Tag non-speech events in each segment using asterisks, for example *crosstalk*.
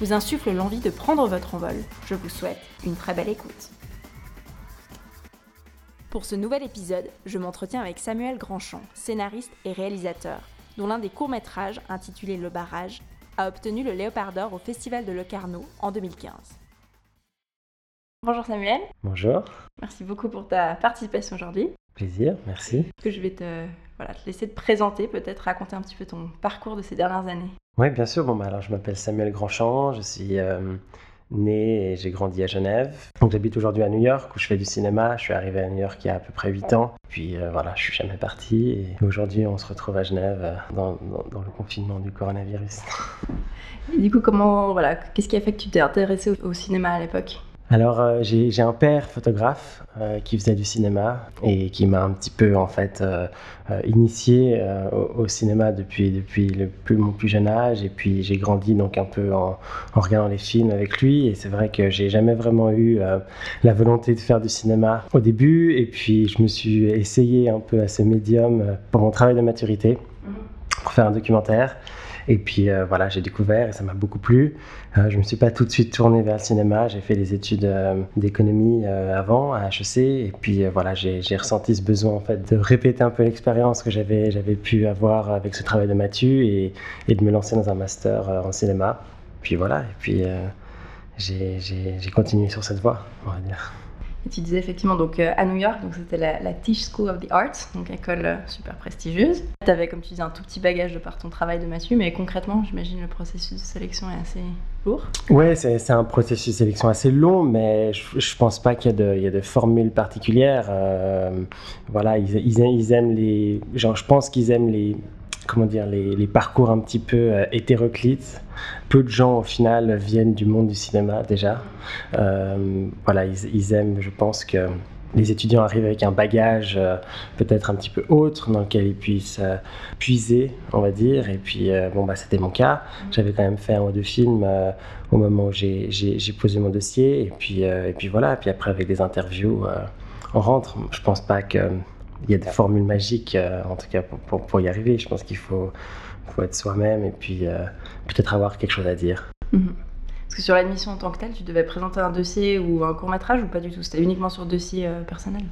vous insufflent l'envie de prendre votre envol, je vous souhaite une très belle écoute. Pour ce nouvel épisode, je m'entretiens avec Samuel Grandchamp, scénariste et réalisateur, dont l'un des courts-métrages, intitulé Le Barrage, a obtenu le Léopard d'Or au Festival de Locarno en 2015. Bonjour Samuel. Bonjour. Merci beaucoup pour ta participation aujourd'hui. Plaisir, merci. Que je vais te, voilà, te laisser te présenter, peut-être raconter un petit peu ton parcours de ces dernières années. Oui, bien sûr. Bon, bah, alors, je m'appelle Samuel Grandchamp, je suis euh, né et j'ai grandi à Genève. Donc j'habite aujourd'hui à New York où je fais du cinéma. Je suis arrivé à New York il y a à peu près 8 ans. Puis euh, voilà, je suis jamais parti. Et aujourd'hui, on se retrouve à Genève euh, dans, dans, le confinement du coronavirus. Et du coup, comment, voilà, qu'est-ce qui a fait que tu t'es intéressé au cinéma à l'époque? Alors euh, j'ai un père photographe euh, qui faisait du cinéma et qui m'a un petit peu en fait euh, initié au, cinéma depuis depuis le plus, mon plus jeune âge. Et puis j'ai grandi donc un peu en, en, regardant les films avec lui. Et c'est vrai que j'ai jamais vraiment eu la volonté de faire du cinéma au début. Et puis je me suis essayé un peu à ce médium pour mon travail de maturité pour faire un documentaire et puis euh, voilà, j'ai découvert et ça m'a beaucoup plu. Euh, je ne me suis pas tout de suite tourné vers le cinéma. J'ai fait des études euh, d'économie avant à HEC. Et puis voilà, j'ai ressenti ce besoin en fait de répéter un peu l'expérience que j'avais pu avoir avec ce travail de Mathieu et, et, de me lancer dans un master en cinéma. Puis voilà, et puis j'ai continué sur cette voie, on va dire tu disais effectivement donc euh, à New York, donc c'était la, Tisch School of the Arts, donc école euh, super prestigieuse. Tu avais comme tu disais un tout petit bagage de par ton travail de Mathieu, mais concrètement, j'imagine le processus de sélection est assez lourd. Oui, c'est un processus de sélection assez long, mais je, ne pense pas qu'il y, y, a de formules particulières. Euh, voilà, ils, ils, aiment les, genre, je pense qu'ils aiment les comment dire, les, parcours un petit peu euh, hétéroclites. Peu de gens, au final, viennent du monde du cinéma déjà. Euh, voilà, ils, aiment, je pense que les étudiants arrivent avec un bagage euh, peut-être un petit peu autre dans lequel ils puissent puiser, on va dire. Et puis, bon, bah, c'était mon cas. J'avais quand même fait un ou deux films au moment où j'ai posé mon dossier. Et puis, et puis voilà. Et puis après, avec des interviews, on rentre. Je pense pas que il y a des formules magiques, euh, en tout cas pour, pour, y arriver. Je pense qu'il faut, faut être soi-même et puis euh, peut-être avoir quelque chose à dire. Mhm. Parce que sur l'admission en tant que telle, tu devais présenter un dossier ou un court métrage ou pas du tout? C'était uniquement sur dossier euh, personnel?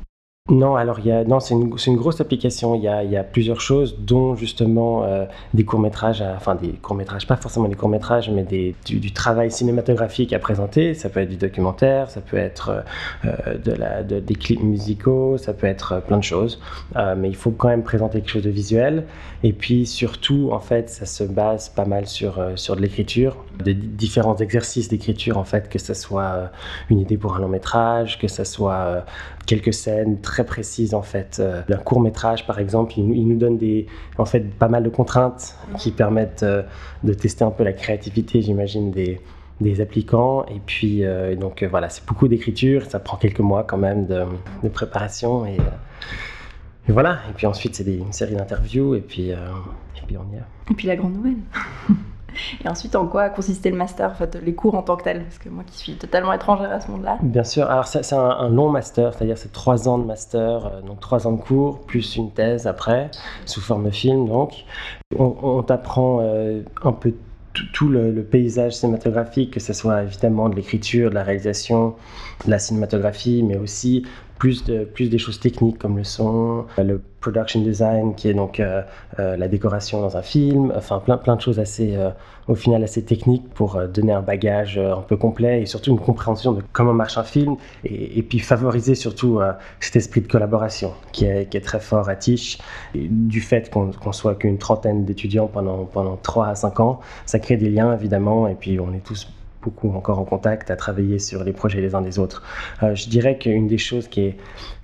Non, alors il y a, non, c'est une, une, grosse application. Il y a, il y a plusieurs choses, dont justement euh, des courts métrages, enfin des courts métrages, pas forcément des courts métrages, mais des, du, travail cinématographique à présenter. Ça peut être du documentaire, ça peut être euh, de la, de, des clips musicaux, ça peut être plein de choses. Euh, mais il faut quand même présenter quelque chose de visuel. Et puis surtout, en fait, ça se base pas mal sur sur de l'écriture, de différents exercices d'écriture, en fait, que ce soit une idée pour un long métrage, que ce soit quelques scènes très précises en fait. Euh, un court métrage par exemple, il, nous donne des, en fait pas mal de contraintes qui permettent euh, de tester un peu la créativité, j'imagine, des, des applicants. Et puis euh, donc voilà, c'est beaucoup d'écriture, ça prend quelques mois quand même de, préparation et, et, voilà. Et puis ensuite c'est une série d'interviews et puis et puis on y est. Et puis la grande nouvelle. *laughs* *laughs* Et ensuite, en quoi consistait le master, en fait, les cours en tant que tel Parce que moi qui suis totalement étrangère à ce monde-là. Bien sûr, alors c'est un, long master, c'est-à-dire c'est trois ans de master, euh, donc trois ans de cours, plus une thèse après, sous forme film donc. On, t'apprend euh, un peu tout le, le, paysage cinématographique, que ce soit évidemment de l'écriture, de la réalisation, de la cinématographie, mais aussi plus, de, plus des choses techniques comme le son, le production design qui est donc euh, euh, la décoration dans un film, enfin plein, plein de choses assez, euh, au final assez techniques pour donner un bagage un peu complet et surtout une compréhension de comment marche un film et, puis favoriser surtout cet esprit de collaboration qui est, qui est très fort à Tiche. du fait qu'on soit qu'une trentaine d'étudiants pendant, pendant 3 à 5 ans, ça crée des liens évidemment et puis on est tous encore en contact, à travailler sur les projets les uns des autres. Euh, je dirais qu'une des choses qui est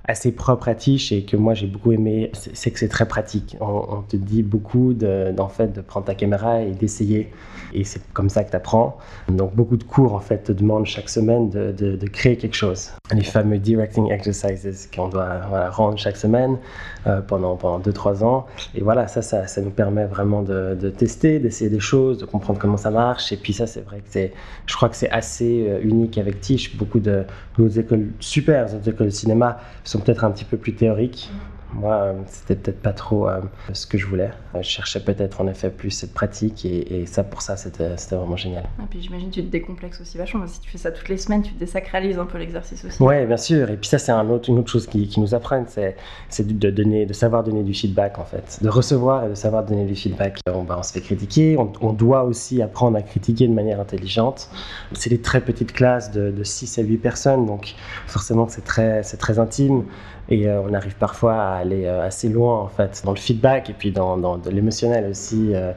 assez propre à Tiche et que moi j'ai beaucoup aimé, c'est que c'est très pratique. On, te dit beaucoup de, fait, de prendre ta caméra et d'essayer. Et c'est comme ça que tu apprends. Donc beaucoup de cours en fait te demandent chaque semaine de, créer quelque chose. Les fameux directing exercises qu'on doit rendre chaque semaine euh, pendant, pendant 2-3 ans. Et voilà, ça, ça, ça, nous permet vraiment de, tester, d'essayer des choses, de comprendre comment ça marche. Et puis ça, c'est vrai que c'est, je crois que c'est assez euh, unique avec Tiche. Beaucoup de nos écoles super, les écoles de cinéma sont peut-être un petit peu plus théoriques. Moi, euh, c'était peut-être pas trop euh, ce que je voulais. Euh, je cherchais peut-être en effet plus cette pratique et, ça, pour ça, c'était vraiment génial. Et puis j'imagine que tu te décomplexes aussi vachement. Si tu fais ça toutes les semaines, tu te désacralises un peu l'exercice aussi. Oui, bien sûr. Et puis ça, c'est un autre, une autre chose qui, nous apprennent, c'est de, donner, de savoir donner du feedback en fait. De recevoir et de savoir donner du feedback. On, bah, on se fait critiquer, on, doit aussi apprendre à critiquer de manière intelligente. C'est des très petites classes de, de 6 à 8 personnes, donc forcément c'est très, très intime. Et euh, on arrive parfois à aller euh, assez loin en fait dans le feedback et puis dans, dans de l'émotionnel aussi. Euh,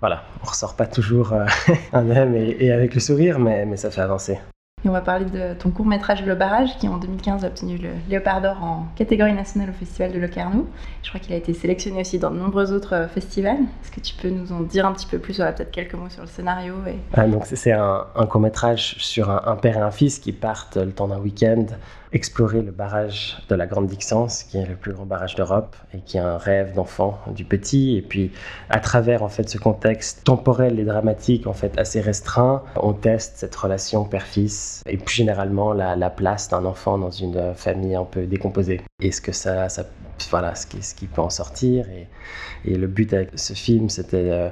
voilà, on ressort pas toujours *laughs* un M et, avec le sourire, mais, mais ça fait avancer. Et on va parler de ton court métrage Le Barrage qui en 2015 a obtenu le Léopard d'Or en catégorie nationale au Festival de Locarno. Je crois qu'il a été sélectionné aussi dans de nombreux autres festivals. Est-ce que tu peux nous en dire un petit peu plus, peut-être quelques mots sur le scénario et... ah, donc C'est un, court métrage sur un, un, père et un fils qui partent le temps d'un week-end explorer le barrage de la Grande Dixence, qui est le plus grand barrage d'Europe et qui est un rêve d'enfant du petit. Et puis, à travers en fait ce contexte temporel et dramatique en fait assez restreint, on teste cette relation père-fils et plus généralement la, place d'un enfant dans une famille un peu décomposée. Et ce que ça, voilà ce qui, peut en sortir. Et, et le but avec ce film, c'était euh,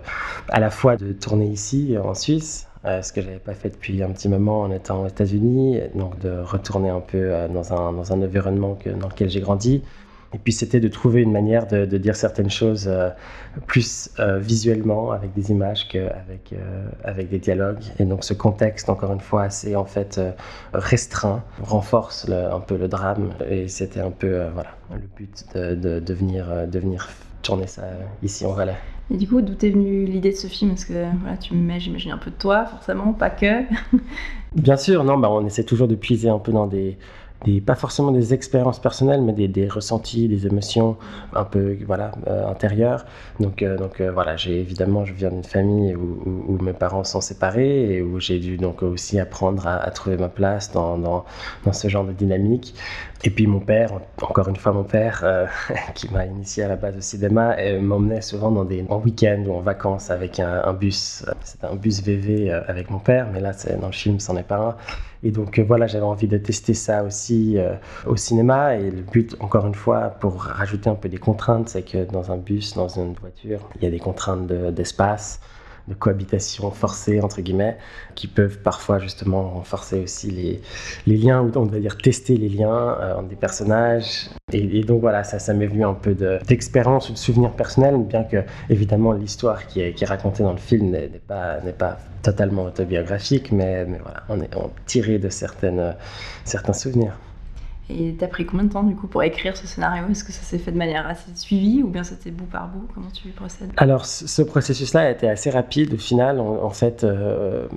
à la fois de tourner ici en Suisse euh, ce que j'avais pas fait depuis un petit moment en étant aux États-Unis, donc de retourner un peu euh, dans, un, dans un environnement dans lequel j'ai grandi. Et puis c'était de trouver une manière de, dire certaines choses euh, plus visuellement avec des images qu'avec avec des dialogues. Et donc ce contexte, encore une fois, assez en fait restreint, renforce un peu le drame. Et c'était un peu voilà le but de, de, de, tourner ça ici en Valais. Et du coup, d'où est venue l'idée de ce film? Est-ce que voilà, tu me mets, j'imagine, un peu de toi, forcément, pas que *laughs* Bien sûr, non, bah, on essaie toujours de puiser un peu dans des, pas forcément des expériences personnelles, mais des, ressentis, des émotions un peu voilà, euh, intérieures. Donc, euh, donc euh, voilà, j'ai évidemment, je viens d'une famille où, mes parents sont séparés et où j'ai dû donc aussi apprendre à, trouver ma place dans, dans, dans, ce genre de dynamique. Et puis mon père, encore une fois mon père, *laughs* qui m'a initié à la base au cinéma, m'emmenait souvent dans des, en week-end ou en vacances avec un, bus. C'était un bus VV avec mon père, mais là, dans le film, c'en est pas un. Et donc euh, voilà, j'avais envie de tester ça aussi euh, au cinéma. Et le but, encore une fois, pour rajouter un peu des contraintes, c'est que dans un bus, dans une voiture, il y a des contraintes d'espace de cohabitation forcée, entre guillemets, qui peuvent parfois justement renforcer aussi les, les liens, ou on va dire tester les liens euh, entre des personnages. Et, donc voilà, ça, ça m'est venu un peu d'expérience ou de souvenirs personnels, bien que évidemment l'histoire qui est, racontée dans le film n'est pas, pas totalement autobiographique, mais, mais voilà, on est tiré de certaines, certains souvenirs. Et t'as pris combien de temps du coup pour écrire ce scénario? Est-ce que ça s'est fait de manière assez suivie ou bien c'était bout par bout? Comment tu procèdes? Alors ce processus-là a été assez rapide au final. En, fait, euh,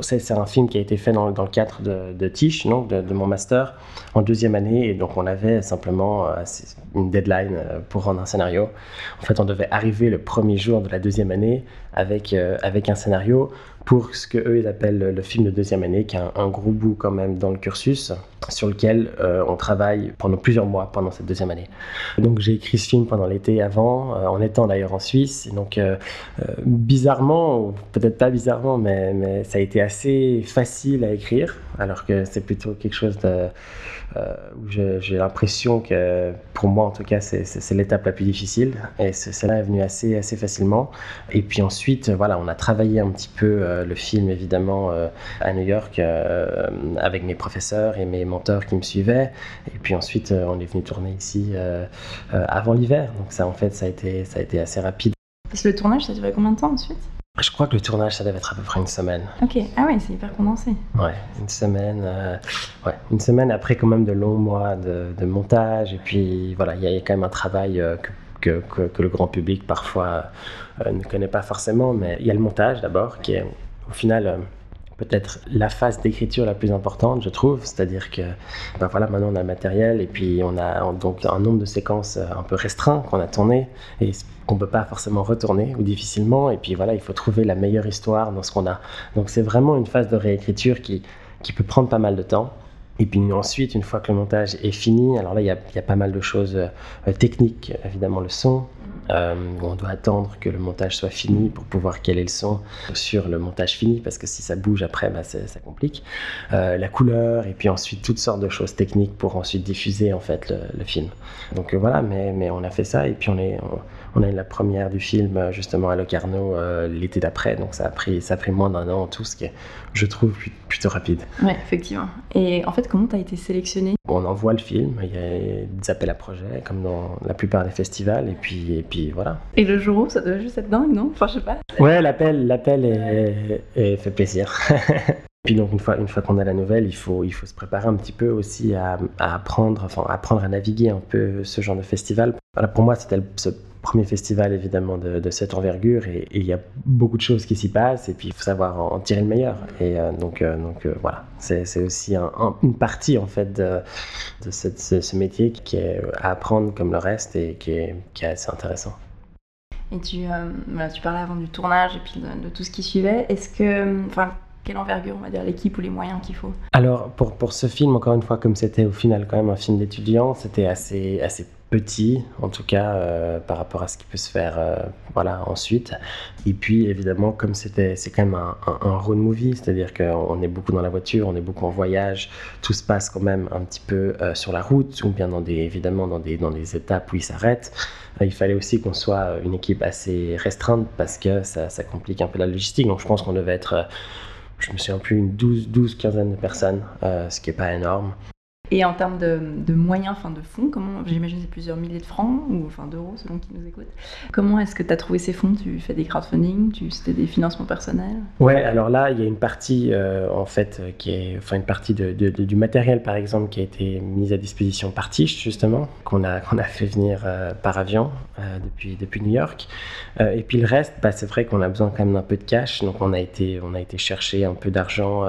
c'est un film qui a été fait dans, le cadre de, de Tiche, donc de, mon master, en deuxième année. Et donc on avait simplement euh, une deadline euh, pour rendre un scénario. En fait, on devait arriver le premier jour de la deuxième année avec, avec un scénario pour ce que eux ils appellent le film de deuxième année, qui est un, gros bout quand même dans le cursus, sur lequel euh, on travaille pendant plusieurs mois pendant cette deuxième année. Donc j'ai écrit ce film pendant l'été avant, euh, en étant d'ailleurs en Suisse. Donc euh, bizarrement, peut-être pas bizarrement, mais, ça a été assez facile à écrire, alors que c'est plutôt quelque chose de où j'ai l'impression que, pour moi en tout cas, c'est l'étape la plus difficile. Et celle-là est venue assez, facilement. Et puis ensuite, voilà, on a travaillé un petit peu euh, le film, évidemment, euh, à New York, avec mes professeurs et mes mentors qui me suivaient. Et puis ensuite, on est venu tourner ici avant l'hiver. Donc ça, en fait, ça a été, assez rapide. Parce le tournage, ça duré combien de temps ensuite? Je crois que le tournage, ça devait être à peu près une semaine. Ok, ah ouais, c'est hyper condensé. Ouais, une semaine. Euh, ouais, une semaine après quand même de longs mois de, montage. Et puis voilà, il y, a quand même un travail euh, que, que, que, le grand public parfois euh, ne connaît pas forcément. Mais il y a le montage d'abord, qui est au final peut-être la phase d'écriture la plus importante, je trouve. C'est-à-dire que ben voilà, maintenant on a le matériel et puis on a donc un nombre de séquences un peu restreint qu'on a tourné et qu'on peut pas forcément retourner ou difficilement. Et puis voilà, il faut trouver la meilleure histoire dans ce qu'on a. Donc c'est vraiment une phase de réécriture qui, qui peut prendre pas mal de temps. Et puis ensuite, une fois que le montage est fini, alors là, il y a, y a pas mal de choses euh, techniques, évidemment le son, euh, on doit attendre que le montage soit fini pour pouvoir caler le son sur le montage fini, parce que si ça bouge après, bah, ça, complique. Euh, la couleur, et puis ensuite toutes sortes de choses techniques pour ensuite diffuser en fait le, film. Donc euh, voilà, mais, mais on a fait ça, et puis on, est, a eu la première du film justement à Locarno l'été d'après, donc ça a pris, ça a pris moins d'un an en tout, ce qui est, je trouve, plutôt rapide. Oui, effectivement. Et en fait, comment tu as été sélectionné On envoie le film, il y a des appels à projets, comme dans la plupart des festivals, et puis, et puis voilà. Et le jour où, ça doit juste être dingue, non? Enfin, je sais pas. Ouais, l'appel, l'appel est, fait plaisir. *laughs* Puis donc une fois, une fois qu'on a la nouvelle, il faut, il faut se préparer un petit peu aussi à, apprendre, enfin apprendre à naviguer un peu ce genre de festival. Voilà, pour moi, c'était ce premier festival évidemment de, cette envergure et il y a beaucoup de choses qui s'y passent et puis il faut savoir en, tirer le meilleur. Et euh, donc, euh, donc euh, voilà, c'est aussi une partie en fait de, de ce, métier qui est à apprendre comme le reste et qui est, qui est assez intéressant. Et tu, voilà, tu parlais avant du tournage et puis de, tout ce qui suivait. Est-ce que, enfin, quelle envergure, on va dire, l'équipe ou les moyens qu'il faut? Alors, pour, pour ce film, encore une fois, comme c'était au final quand même un film d'étudiant, c'était assez, assez petit, en tout cas euh, par rapport à ce qui peut se faire euh, voilà, ensuite. Et puis évidemment, comme c'était, c'est quand même un, road movie, c'est-à-dire qu'on est beaucoup dans la voiture, on est beaucoup en voyage, tout se passe quand même un petit peu euh, sur la route, ou bien dans des, évidemment dans des, dans des étapes où il s'arrête. il fallait aussi qu'on soit une équipe assez restreinte parce que ça, complique un peu la logistique. Donc je pense qu'on devait être, je me souviens plus, une 12, 12 quinzaine de personnes, ce qui n'est pas énorme. Et en termes de, moyens, enfin de fonds, comment j'imagine c'est plusieurs milliers de francs ou enfin d'euros selon qui nous écoute. Comment est-ce que tu as trouvé ces fonds? Tu fais des crowdfunding Tu c'était des financements personnels? Ouais, alors là il y a une partie euh, en fait qui est enfin une partie du matériel par exemple qui a été mise à disposition par Tish justement qu'on a qu'on a fait venir euh, par avion euh, depuis depuis New York. et puis le reste, bah, c'est vrai qu'on a besoin quand même d'un peu de cash, donc on a été on a été chercher un peu d'argent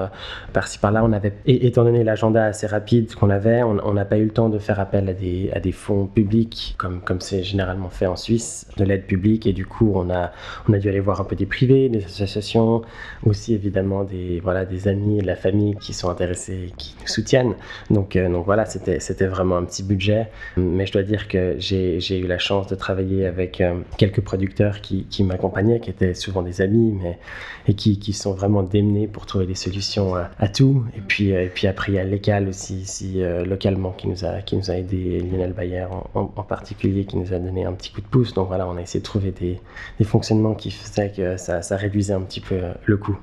par-ci par-là. On avait étant donné l'agenda assez rapide avait, on n'a pas eu le temps de faire appel à des, fonds publics, comme c'est généralement fait en Suisse, de l'aide publique. Et du coup, on a, dû aller voir un peu des privés, des associations, aussi évidemment des, amis et de la famille qui sont intéressés, qui nous soutiennent. Donc, euh, voilà, c'était vraiment un petit budget. Mais je dois dire que j'ai eu la chance de travailler avec euh, quelques producteurs qui, m'accompagnaient, qui étaient souvent des amis, mais et qui, sont vraiment démenés pour trouver des solutions à, tout. Et puis, euh, et puis après, il y a l'écal aussi euh, localement qui nous a, qui nous a aidé, Lionel Bayer en, particulier, qui nous a donné un petit coup de pouce. Donc voilà, on a essayé de trouver des, des fonctionnements qui faisaient que ça, ça, réduisait un petit peu euh, le coût.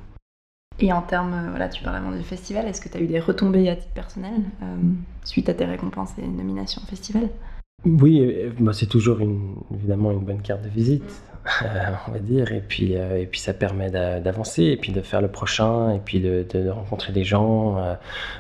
Et en termes, voilà, tu parlais avant du festival, est-ce que tu as eu des retombées à titre personnel suite à tes récompenses et nominations au festival? Oui, bah, c'est toujours une, évidemment une bonne carte de visite. Euh, on va dire, et puis, euh, et puis ça permet d'avancer, et puis de faire le prochain, et puis de, rencontrer des gens. Euh,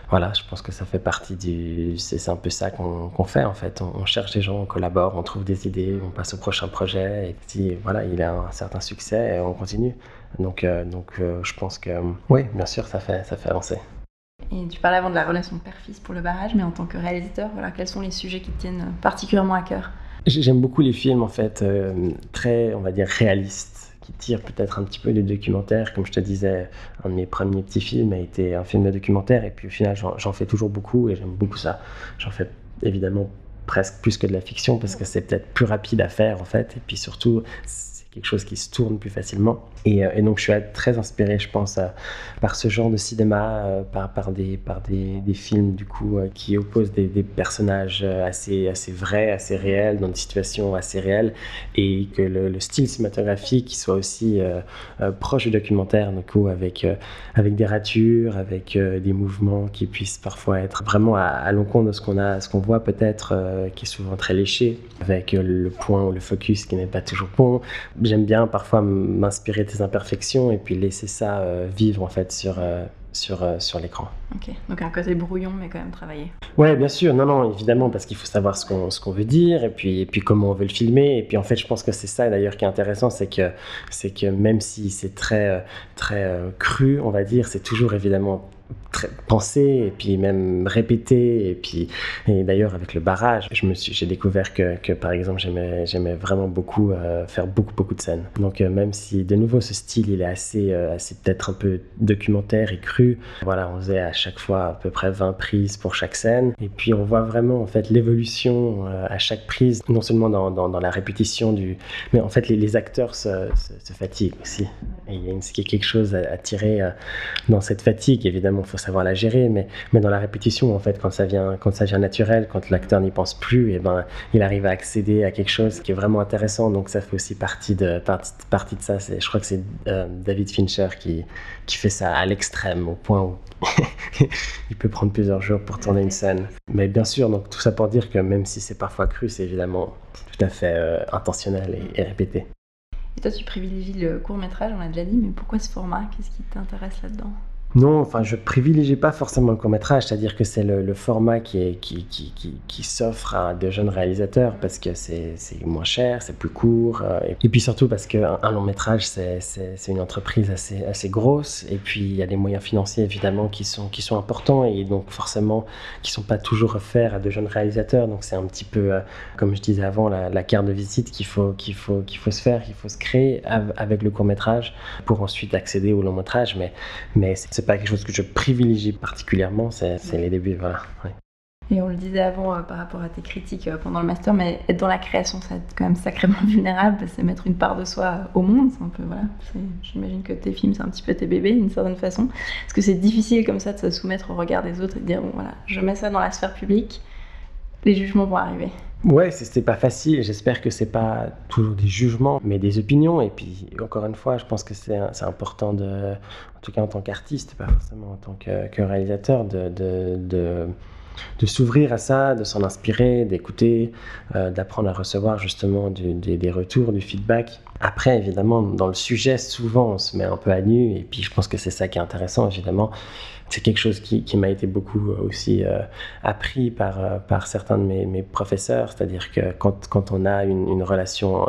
voilà, je pense que ça fait partie du. C'est un peu ça qu'on fait en fait. On, cherche des gens, on collabore, on trouve des idées, on passe au prochain projet, et si voilà, il a un certain succès, on continue. Donc, donc je pense que oui, bien sûr, ça fait, ça fait avancer. Et tu parlais avant de la relation père-fils pour le barrage, mais en tant que réalisateur, voilà, quels sont les sujets qui tiennent particulièrement à cœur? J'aime beaucoup les films, en fait, euh, très, on va dire, réalistes, qui tirent peut-être un petit peu du documentaire. Comme je te disais, un de mes premiers petits films a été un film de documentaire, et puis au final, j'en fais toujours beaucoup, et j'aime beaucoup ça. J'en fais évidemment presque plus que de la fiction, parce que c'est peut-être plus rapide à faire, en fait, et puis surtout, quelque chose qui se tourne plus facilement. Euh, et, donc je suis très inspiré, je pense, par ce genre de cinéma, euh, par, des, films du coup euh, qui opposent des, personnages assez, vrais, assez réels, dans des situations assez réelles, et que le, style cinématographique soit aussi proche du documentaire, du coup avec, des ratures, avec des mouvements qui puissent parfois être vraiment à, l'encontre de ce qu'on a, ce qu'on voit peut-être, qui est souvent très léché, avec le point ou le focus qui n'est pas toujours bon. J'aime bien parfois m'inspirer de imperfections et puis laisser ça euh, vivre en fait sur, euh, sur, sur l'écran. Donc un côté brouillon, mais quand même travaillé. Ouais, bien sûr, non, non, évidemment, parce qu'il faut savoir ce qu'on, qu'on veut dire, et puis, et puis comment on veut le filmer. Et puis en fait, je pense que c'est ça d'ailleurs qui est intéressant, c'est que, que même si c'est très, très cru, on va dire, c'est toujours évidemment pensé et puis même répété et puis et d'ailleurs avec le barrage je me suis j'ai découvert que, que, par exemple j'aimais j'aimais vraiment beaucoup euh, faire beaucoup beaucoup de scènes donc euh, même si de nouveau ce style il est assez euh, assez peut-être un peu documentaire et cru voilà on faisait à chaque fois à peu près 20 prises pour chaque scène et puis on voit vraiment en fait l'évolution à chaque prise non seulement dans, la répétition du mais en fait les, acteurs se, fatiguent aussi et il y a quelque chose à, tirer dans cette fatigue évidemment il faut savoir la gérer, mais, dans la répétition, en fait, quand ça vient, quand ça vient naturel, quand l'acteur n'y pense plus, et eh ben, il arrive à accéder à quelque chose qui est vraiment intéressant. Donc ça fait aussi partie de, ça. Je crois que c'est euh, David Fincher qui fait ça à l'extrême, au point où *laughs* *laughs* il peut prendre plusieurs jours pour tourner une scène. Mais bien sûr, donc tout ça pour dire que même si c'est parfois cru, c'est évidemment tout à fait euh, intentionnel et, et répété. Et toi, tu privilégies le court métrage, on l'a déjà dit, mais pourquoi ce format? Qu'est-ce qui t'intéresse là-dedans? Non, enfin, je privilégie pas forcément le court-métrage, c'est-à-dire que c'est le, format qui, qui, qui, qui, s'offre à de jeunes réalisateurs parce que c'est moins cher, c'est plus court, euh, et, puis surtout parce qu'un un long-métrage, c'est une entreprise assez, assez grosse, et puis il y a des moyens financiers évidemment qui sont, qui sont importants, et donc forcément qui sont pas toujours offerts à de jeunes réalisateurs, donc c'est un petit peu, euh, comme je disais avant, la, la carte de visite qu'il faut, qu'il faut, qu'il faut se faire, qu'il faut se créer avec le court-métrage pour ensuite accéder au long-métrage, mais, mais c'est pas quelque chose que je privilégie particulièrement, c'est les débuts, voilà. Et on le disait avant euh, par rapport à tes critiques euh, pendant le master, mais être dans la création, c'est quand même sacrément *laughs* vulnérable, c'est mettre une part de soi au monde. Un peu, voilà. J'imagine que tes films, c'est un petit peu tes bébés d'une certaine façon. Est-ce que c'est difficile comme ça de se soumettre au regard des autres et de dire, bon voilà, je mets ça dans la sphère publique, les jugements vont arriver Ouais, c'était pas facile. J'espère que c'est pas toujours des jugements, mais des opinions. Et puis, encore une fois, je pense que c'est important de, en tout cas en tant qu'artiste, pas forcément en tant que, réalisateur, de, de, de, s'ouvrir à ça, de s'en inspirer, d'écouter, euh, d'apprendre à recevoir justement des retours, du feedback. Après, évidemment, dans le sujet, souvent, on se met un peu à nu. Et puis, je pense que c'est ça qui est intéressant, évidemment c'est quelque chose qui, qui m'a été beaucoup euh, aussi euh, appris par, euh, par certains de mes, mes professeurs, c'est-à-dire que quand, quand, on a une, relation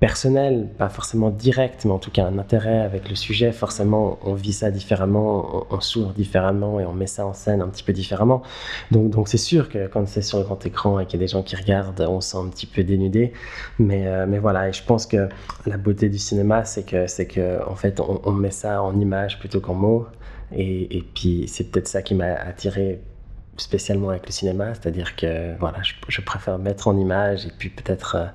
personnelle, pas forcément directe, mais en tout cas un intérêt avec le sujet, forcément on vit ça différemment, on, s'ouvre différemment et on met ça en scène un petit peu différemment. Donc donc c'est sûr que quand c'est sur le grand écran et qu'il y a des gens qui regardent, on se sent un petit peu dénudé. Mais, mais voilà, et je pense que la beauté du cinéma, c'est que, c'est que en fait on, on met ça en image plutôt qu'en mots. Et, puis c'est peut-être ça qui m'a attiré spécialement avec le cinéma, c'est-à-dire que voilà, je, préfère mettre en image et puis peut-être euh,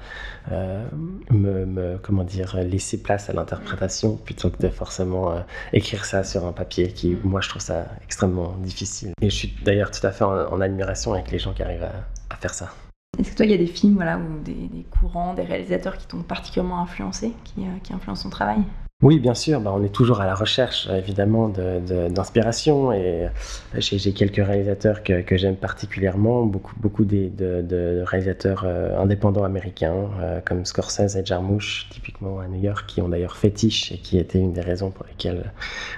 euh, me, comment dire laisser place à l'interprétation plutôt que de forcément euh, écrire ça sur un papier qui moi je trouve ça extrêmement difficile. Et je suis d'ailleurs tout à fait en, admiration avec les gens qui arrivent à, faire ça. Est-ce que toi il y a des films voilà ou des, courants, des réalisateurs qui t'ont particulièrement influencé, qui, qui influencent ton travail? Oui, bien sûr, bah, on est toujours à la recherche évidemment d'inspiration et j'ai quelques réalisateurs que, j'aime particulièrement, beaucoup, beaucoup de, réalisateurs euh, indépendants américains euh, comme Scorsese et Jarmusch, typiquement à New York, qui ont d'ailleurs fétiche et qui était une des raisons pour lesquelles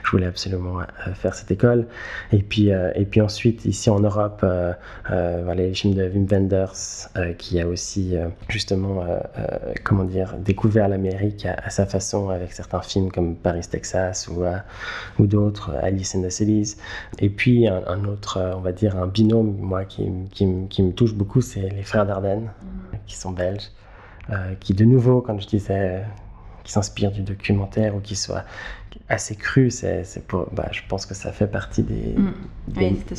je voulais absolument euh, faire cette école. Et puis, et puis ensuite, ici en Europe, les films de Wim Wenders, qui a aussi justement, comment dire, découvert l'Amérique à, sa façon avec certains films comme Paris, Texas ou, euh, ou d'autres, Alice in the Cities. Et puis un, autre, euh, on va dire, un binôme, moi, qui, qui, qui me touche beaucoup, c'est les frères Dardenne, mm. qui sont belges, euh, qui de nouveau, quand je disais qui s'inspirent du documentaire ou qui soient assez cru, c'est, pour, bah, je pense que ça fait partie des... Mm. Oui, cet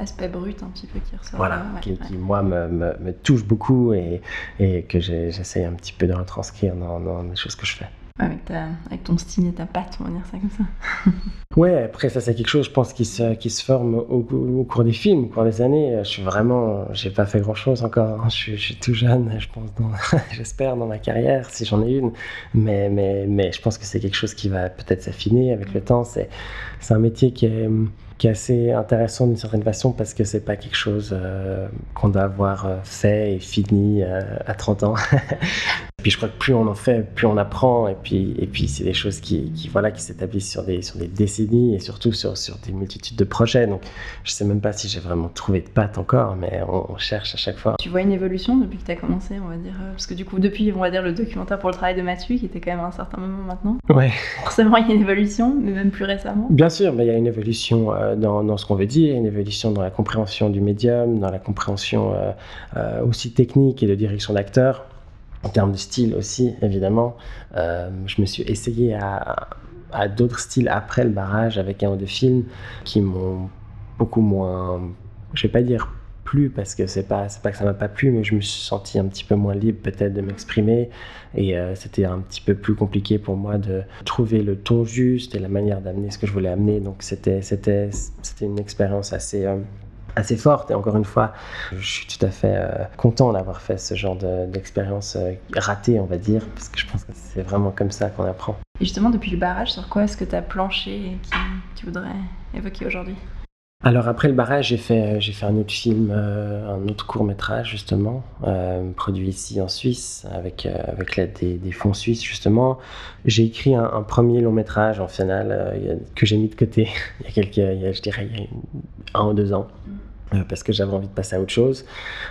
aspect, brut un petit peu qui ressort. Voilà, qui, moi me, me, me, touche beaucoup et, et que j'essaie un petit peu de retranscrire dans, dans les choses que je fais avec, ton style et ta patte, on va dire ça comme ça. *laughs* ouais, après ça c'est quelque chose, je pense, qui se, qui se forme au, au, cours des films, au cours des années. Je suis vraiment, j'ai pas fait grand chose encore. Hein. Je, suis, tout jeune, je pense, *laughs* j'espère dans ma carrière, si j'en ai une. Mais, mais, mais je pense que c'est quelque chose qui va peut-être s'affiner avec le temps. C'est, c'est un métier qui est qui est assez intéressant d'une certaine façon parce que c'est pas quelque chose euh, qu'on doit avoir euh, fait et fini euh, à 30 ans. *laughs* puis je crois que plus on en fait, plus on apprend, et puis, et puis c'est des choses qui, qui voilà, qui s'établissent sur des, sur des décennies et surtout sur, sur des multitudes de projets. Donc je sais même pas si j'ai vraiment trouvé de patte encore, mais on, cherche à chaque fois. Tu vois une évolution depuis que tu as commencé, on va dire euh, Parce que du coup, depuis, on va dire, le documentaire pour le travail de Mathieu, qui était quand même à un certain moment maintenant. Ouais. Forcément, il y a une évolution, mais même plus récemment. Bien sûr, mais il y a une évolution euh, dans, dans, ce qu'on veut dire, une évolution dans la compréhension du médium, dans la compréhension euh, aussi technique et de direction d'acteur. En termes de style aussi, évidemment, euh, je me suis essayé à, d'autres styles après le barrage avec un ou deux films qui m'ont beaucoup moins, je vais pas dire plus parce que c'est pas pas que ça m'a pas plu mais je me suis senti un petit peu moins libre peut-être de m'exprimer. Et euh, c'était un petit peu plus compliqué pour moi de trouver le ton juste et la manière d'amener ce que je voulais amener. Donc c'était c'était c'était une expérience assez euh, assez forte. Et encore une fois, je suis tout à fait euh, content d'avoir fait ce genre d'expérience euh, ratée, on va dire, parce que je pense que c'est vraiment comme ça qu'on apprend. Et justement, depuis le barrage, sur quoi est-ce que tu as planché et qui tu voudrais évoquer aujourd'hui? Alors après le barrage, j'ai fait, j'ai fait un autre film, euh, un autre court métrage justement, produit ici en Suisse avec, avec l'aide des, fonds suisses justement. J'ai écrit un, premier long métrage en finale que j'ai mis de côté *laughs* il y a quelques, je dirais, il y a un ou deux ans. Euh, parce que j'avais envie de passer à autre chose.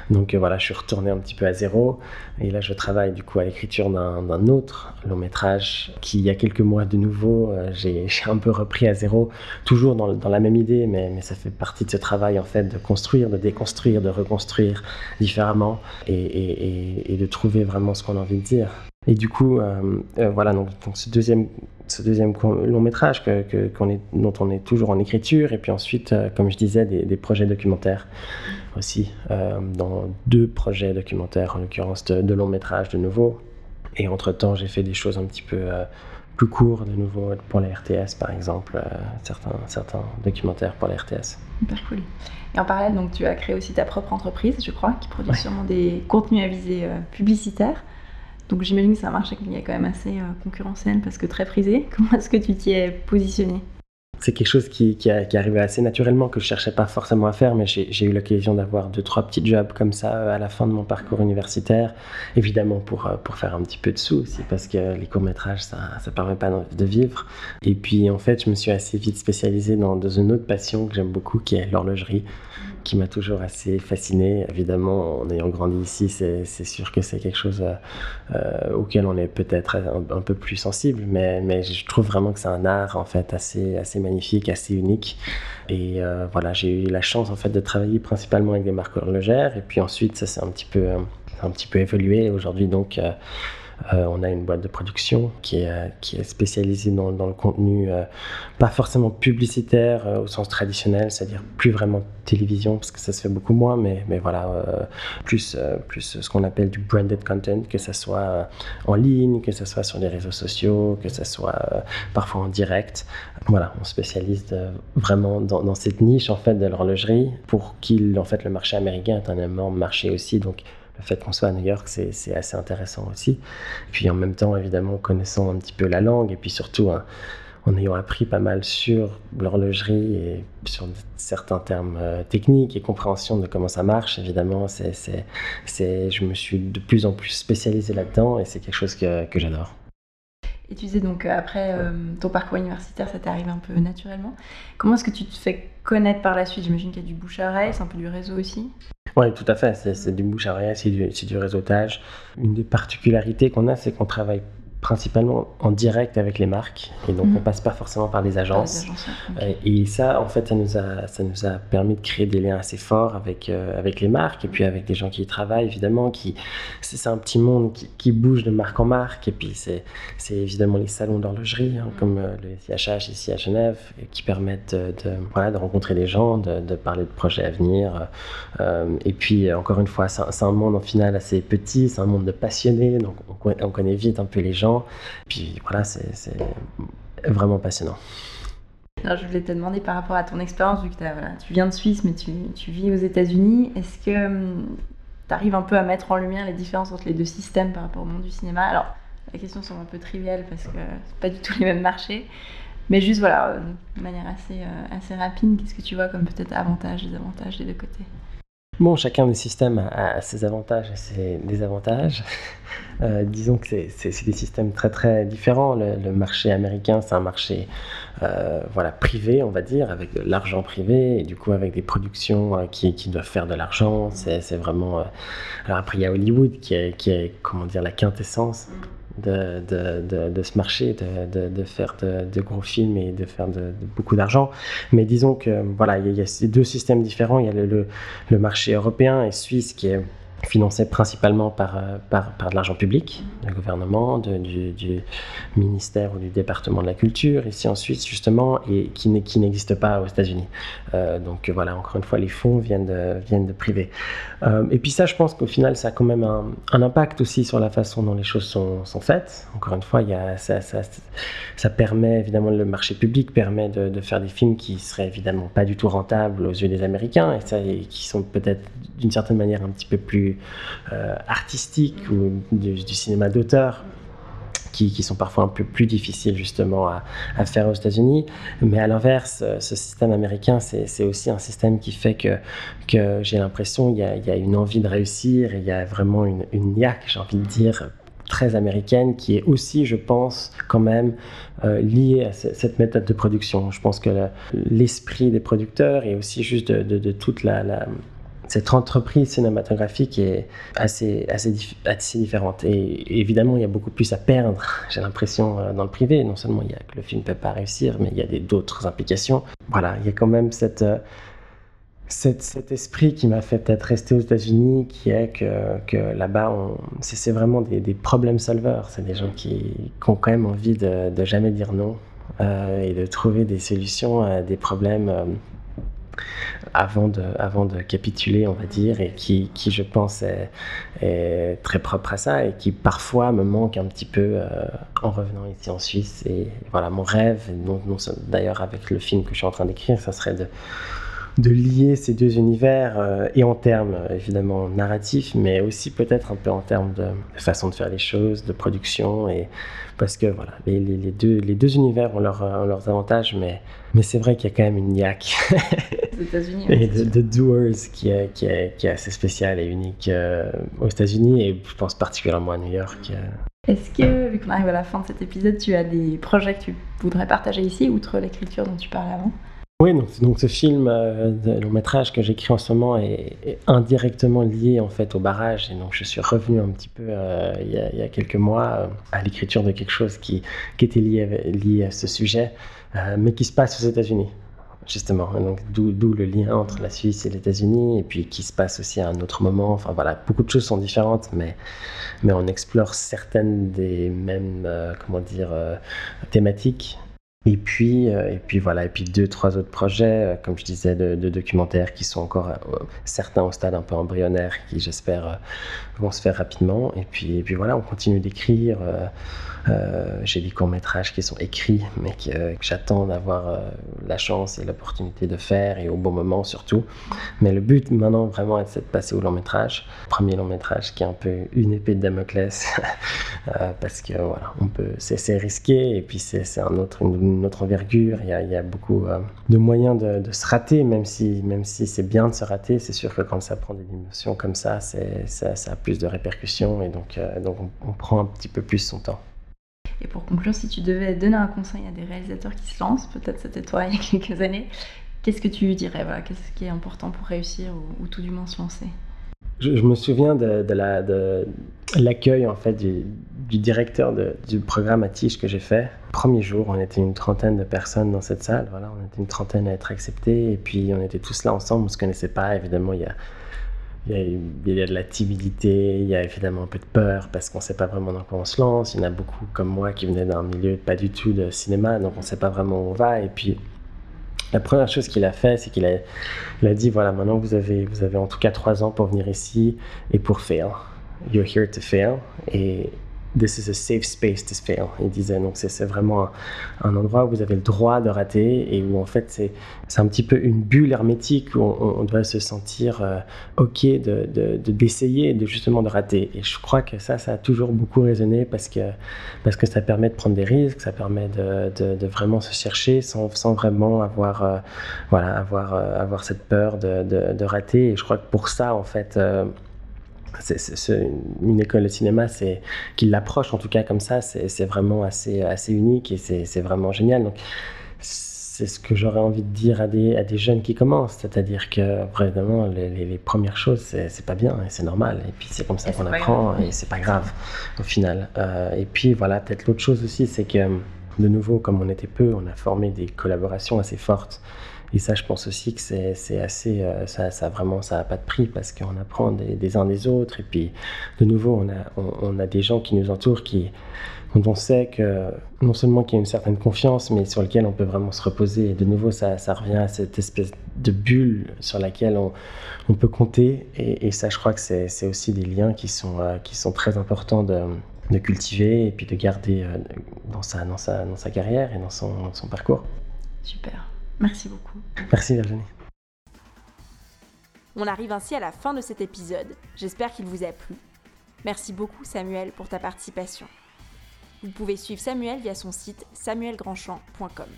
Donc euh, voilà, je suis retourné un petit peu à zéro. Et là, je travaille du coup à l'écriture d'un autre long métrage qui, il y a quelques mois de nouveau, euh, j'ai *laughs* un peu repris à zéro, toujours dans, dans la même idée, mais, mais, ça fait partie de ce travail en fait de construire, de déconstruire, de reconstruire différemment et, et, et de trouver vraiment ce qu'on a envie de dire. Et du coup, voilà, donc, donc ce deuxième ce deuxième long métrage que, est, dont on est toujours en écriture, et puis ensuite, euh, comme je disais, des, projets documentaires aussi, euh, dans deux projets documentaires, en l'occurrence de, long métrage de nouveau. Et entre-temps, j'ai fait des choses un petit peu euh, plus courtes de nouveau pour la RTS, par exemple, certains, certains documentaires pour la RTS. Super cool. Et en parallèle, donc, tu as créé aussi ta propre entreprise, je crois, qui produit sûrement des contenus à visée publicitaire. Donc j'imagine que c'est un marché qui est quand même assez euh, concurrentiel parce que très prisé. *laughs* Comment est-ce que tu t'y es positionné c'est quelque chose qui, qui, qui, arrivait assez naturellement, que je cherchais pas forcément à faire, mais j'ai eu l'occasion d'avoir deux, trois petits jobs comme ça euh, à la fin de mon parcours universitaire. Évidemment pour, euh, pour faire un petit peu de sous aussi, parce que les courts-métrages, ça ne permet pas de vivre. Et puis en fait, je me suis assez vite spécialisé dans une autre passion que j'aime beaucoup, qui est l'horlogerie qui m'a toujours assez fasciné. Évidemment, en ayant grandi ici, c'est sûr que c'est quelque chose euh, euh, auquel on est peut-être un, peu plus sensible, mais, je trouve vraiment que c'est un art en fait assez, assez magnifique, assez unique. Et euh, voilà, j'ai eu la chance en fait de travailler principalement avec des marques horlogères, et puis ensuite ça s'est un petit peu un petit peu évolué. Aujourd'hui donc euh, on a une boîte de production qui est, euh, qui est spécialisée dans, le contenu, euh, pas forcément publicitaire au sens traditionnel, c'est-à-dire plus vraiment télévision, parce que ça se fait beaucoup moins, mais, mais voilà, plus, plus ce qu'on appelle du branded content, que ce soit en ligne, que ce soit sur les réseaux sociaux, que ce soit parfois en direct. Voilà, on spécialise vraiment dans, cette niche en fait de l'horlogerie pour qu'il en fait le marché américain est un énorme marché aussi, donc le fait qu'on soit à New York, c'est assez intéressant aussi. Puis en même temps, évidemment, connaissant un petit peu la langue et puis surtout hein, en ayant appris pas mal sur l'horlogerie et sur certains termes euh, techniques et compréhension de comment ça marche, évidemment, c'est, je me suis de plus en plus spécialisé là-dedans et c'est quelque chose que, que j'adore. Et tu disais donc euh, après euh, ton parcours universitaire, ça t'est arrivé un peu naturellement. Comment est-ce que tu te fais connaître par la suite? J'imagine qu'il y a du bouche à oreille, c'est un peu du réseau aussi. Oui, tout à fait. C'est du bouche à oreille, c'est du, du, réseautage. Une des particularités qu'on a, c'est qu'on travaille principalement en direct avec les marques. Et donc on mhm. passe pas forcément par des agences, et ça en fait ça nous a ça nous a permis de créer des liens assez forts avec euh, avec les marques et puis avec des gens qui y travaillent évidemment qui c'est un petit monde qui, qui, bouge de marque en marque. Et puis c'est c'est évidemment les salons d'horlogerie hein, comme euh, le CHH ici à Genève qui permettent de, voilà de rencontrer des gens de, de, parler de projets à venir. Euh, et puis encore une fois c'est un monde en final assez petit c'est un monde de passionnés. Donc on connaît vite un peu les gens puis voilà, c'est vraiment passionnant. Alors, je voulais te demander par rapport à ton expérience, vu que tu viens de Suisse, mais tu, vis aux États-Unis, est-ce que hum, tu arrives un peu à mettre en lumière les différences entre les deux systèmes par rapport au monde du cinéma? Alors, la question semble un peu triviale parce que c'est pas du tout les mêmes marchés, mais juste voilà, euh, de manière assez, euh, assez rapide, qu'est-ce que tu vois comme peut-être avantages, désavantages des deux côtés? Bon, chacun des systèmes a, ses avantages et ses désavantages. Euh, disons que c'est des systèmes très très différents. Le, marché américain, c'est un marché euh, voilà, privé, on va dire, avec de l'argent privé, et du coup avec des productions euh, qui, qui, doivent faire de l'argent. C'est vraiment... Alors après, il y a Hollywood qui est, qui est, comment dire, la quintessence de, de, de, marché, de, faire de, gros films et de faire de, beaucoup d'argent. Mais disons que voilà, il y, a, deux systèmes différents. Il y a le, le marché européen et suisse qui est financé principalement par, euh, par, par de l'argent public, du gouvernement, du, ministère ou du département de la culture, ici en Suisse justement, et qui n'existe pas aux États-Unis. Euh, donc voilà, encore une fois, les fonds viennent de, viennent de privé. Euh, et puis ça, je pense qu'au final, ça a quand même un, impact aussi sur la façon dont les choses sont, faites. Encore une fois, il y a, ça, ça, ça, permet, évidemment, le marché public permet de, faire des films qui seraient évidemment pas du tout rentables aux yeux des Américains, et, ça, et qui sont peut-être d'une certaine manière un petit peu plus euh, artistiques ou du, cinéma d'auteur. Qui, sont parfois un peu plus difficiles justement à, faire aux États-Unis. Mais à l'inverse, euh, ce système américain, c'est aussi un système qui fait que, que j'ai l'impression qu'il y, a une envie de réussir, et il y a vraiment une, une niaque, j'ai envie de dire, très américaine, qui est aussi, je pense, quand même euh, liée à cette méthode de production. Je pense que l'esprit des producteurs et aussi juste de, toute la cette entreprise cinématographique est assez, assez, assez, différente. Et évidemment, il y a beaucoup plus à perdre, *laughs* j'ai l'impression, euh, dans le privé. Non seulement il y a que le film ne peut pas réussir, mais il y a d'autres implications. Voilà, il y a quand même cette, euh, cette cet esprit qui m'a fait peut-être rester aux États-Unis, qui est que, que là-bas, c'est vraiment des, des problème solvers. C'est des gens qui, ont quand même envie de, de jamais dire non euh, et de trouver des solutions à des problèmes avant de, avant de capituler, on va dire, et qui, qui je pense, est, très propre à ça et qui parfois me manque un petit peu euh, en revenant ici en Suisse. Et voilà, mon rêve, d'ailleurs avec le film que je suis en train d'écrire, ça serait de, de lier ces deux univers, euh, et en termes évidemment narratifs, mais aussi peut-être un peu en termes de, façon de faire les choses, de production, et parce que voilà, les, les, les deux, les deux univers ont, leur, ont, leurs avantages, mais, mais c'est vrai qu'il y a quand même une niaque. *laughs* et de, de, Doers qui est, qui, est, qui est assez spécial et unique euh, aux États-Unis, et je pense particulièrement à New York. Euh. Est-ce que, vu qu'on arrive à la fin de cet épisode, tu as des projets que tu voudrais partager ici, outre l'écriture dont tu parlais avant? Oui, donc, ce film euh, de long métrage que j'écris en ce moment est, indirectement lié en fait au barrage et donc je suis revenu un petit peu euh, il, y a, quelques mois euh, à l'écriture de quelque chose qui, était lié, à ce sujet, euh, mais qui se passe aux États-Unis justement. Donc d'où le lien entre la Suisse et les États-Unis et puis qui se passe aussi à un autre moment. Enfin voilà, beaucoup de choses sont différentes, mais mais on explore certaines des mêmes comment dire thématiques et puis, euh, et puis voilà, et puis deux, trois autres projets, euh, comme je disais, de, documentaires qui sont encore euh, certains au stade un peu embryonnaire, qui j'espère vont se faire rapidement. Et puis, et puis voilà, on continue d'écrire. J'ai des courts-métrages qui sont écrits, mais que, euh, j'attends d'avoir euh, la chance et l'opportunité de faire, et au bon moment surtout. Mais le but maintenant vraiment c'est de passer au long-métrage. Premier long-métrage qui est un peu une épée de Damoclès, *laughs* parce que voilà, on peut, c'est risqué, et puis c'est un autre, une, autre envergure. Il y a, il y a beaucoup de moyens de, se rater, même si, même si c'est bien de se rater. C'est sûr que quand ça prend des dimensions comme ça, ça, a plus de répercussions, et donc, donc on, on prend un petit peu plus son temps. Et pour conclure, si tu devais donner un conseil à des réalisateurs qui se lancent, peut-être c'était toi *laughs* il y a quelques années, qu'est-ce que tu dirais voilà, Qu'est-ce qui est important pour réussir ou, ou tout du moins se lancer? Je, me souviens de, de la, de l'accueil en fait du, directeur du programme à que j'ai fait. Premier jour, on était une trentaine de personnes dans cette salle. Voilà, on était une trentaine à être acceptés et puis on était tous là ensemble. On se connaissait pas. Évidemment, il y, a, de la timidité, il y a évidemment un peu de peur parce qu'on ne sait pas vraiment dans quoi on se lance. Il y en a beaucoup comme moi qui venaient d'un milieu pas du tout de cinéma, donc on ne sait pas vraiment où on va. Et puis, la première chose qu'il a fait, c'est qu'il a, il a dit voilà, maintenant vous avez, vous avez en tout cas trois ans pour venir ici et pour faire. You're here to fail. This is a safe space to fail. Il disait donc c'est vraiment un, endroit où vous avez le droit de rater et où en fait c'est un petit peu une bulle hermétique où on, doit se sentir euh, ok de d'essayer de, justement de rater. Et je crois que ça ça a toujours beaucoup résonné parce que parce que ça permet de prendre des risques, ça permet de, de vraiment se chercher sans, sans vraiment avoir euh, voilà avoir euh, avoir cette peur de, rater. Et je crois que pour ça en fait c'est, une école de cinéma, c'est qu'il l'approche en tout cas comme ça, c'est, vraiment assez, assez unique et c'est, vraiment génial. Donc, c'est ce que j'aurais envie de dire à des, à des jeunes qui commencent, c'est-à-dire que vraiment les, les, premières choses c'est, pas bien et c'est normal et puis c'est comme ça qu'on apprend et c'est pas grave au final. Euh, et puis voilà, peut-être l'autre chose aussi, c'est que de nouveau, comme on était peu, on a formé des collaborations assez fortes. Et ça, je pense aussi que c'est assez, euh, ça, ça vraiment, ça n'a pas de prix parce qu'on apprend des, uns des autres. Et puis, de nouveau, on a, des gens qui nous entourent qui, dont on sait que non seulement qu'il y a une certaine confiance, mais sur lequel on peut vraiment se reposer. Et de nouveau, ça, revient à cette espèce de bulle sur laquelle on, peut compter. Et, ça, je crois que c'est aussi des liens qui sont, euh, très importants de, cultiver et puis de garder euh, dans, sa, carrière et dans son parcours. Super. Merci beaucoup. Merci Virginie. On arrive ainsi à la fin de cet épisode. J'espère qu'il vous a plu. Merci beaucoup Samuel pour ta participation. Vous pouvez suivre Samuel via son site samuelgrandchamp.com.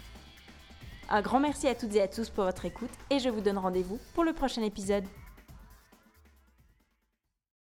Un grand merci à toutes et à tous pour votre écoute et je vous donne rendez-vous pour le prochain épisode.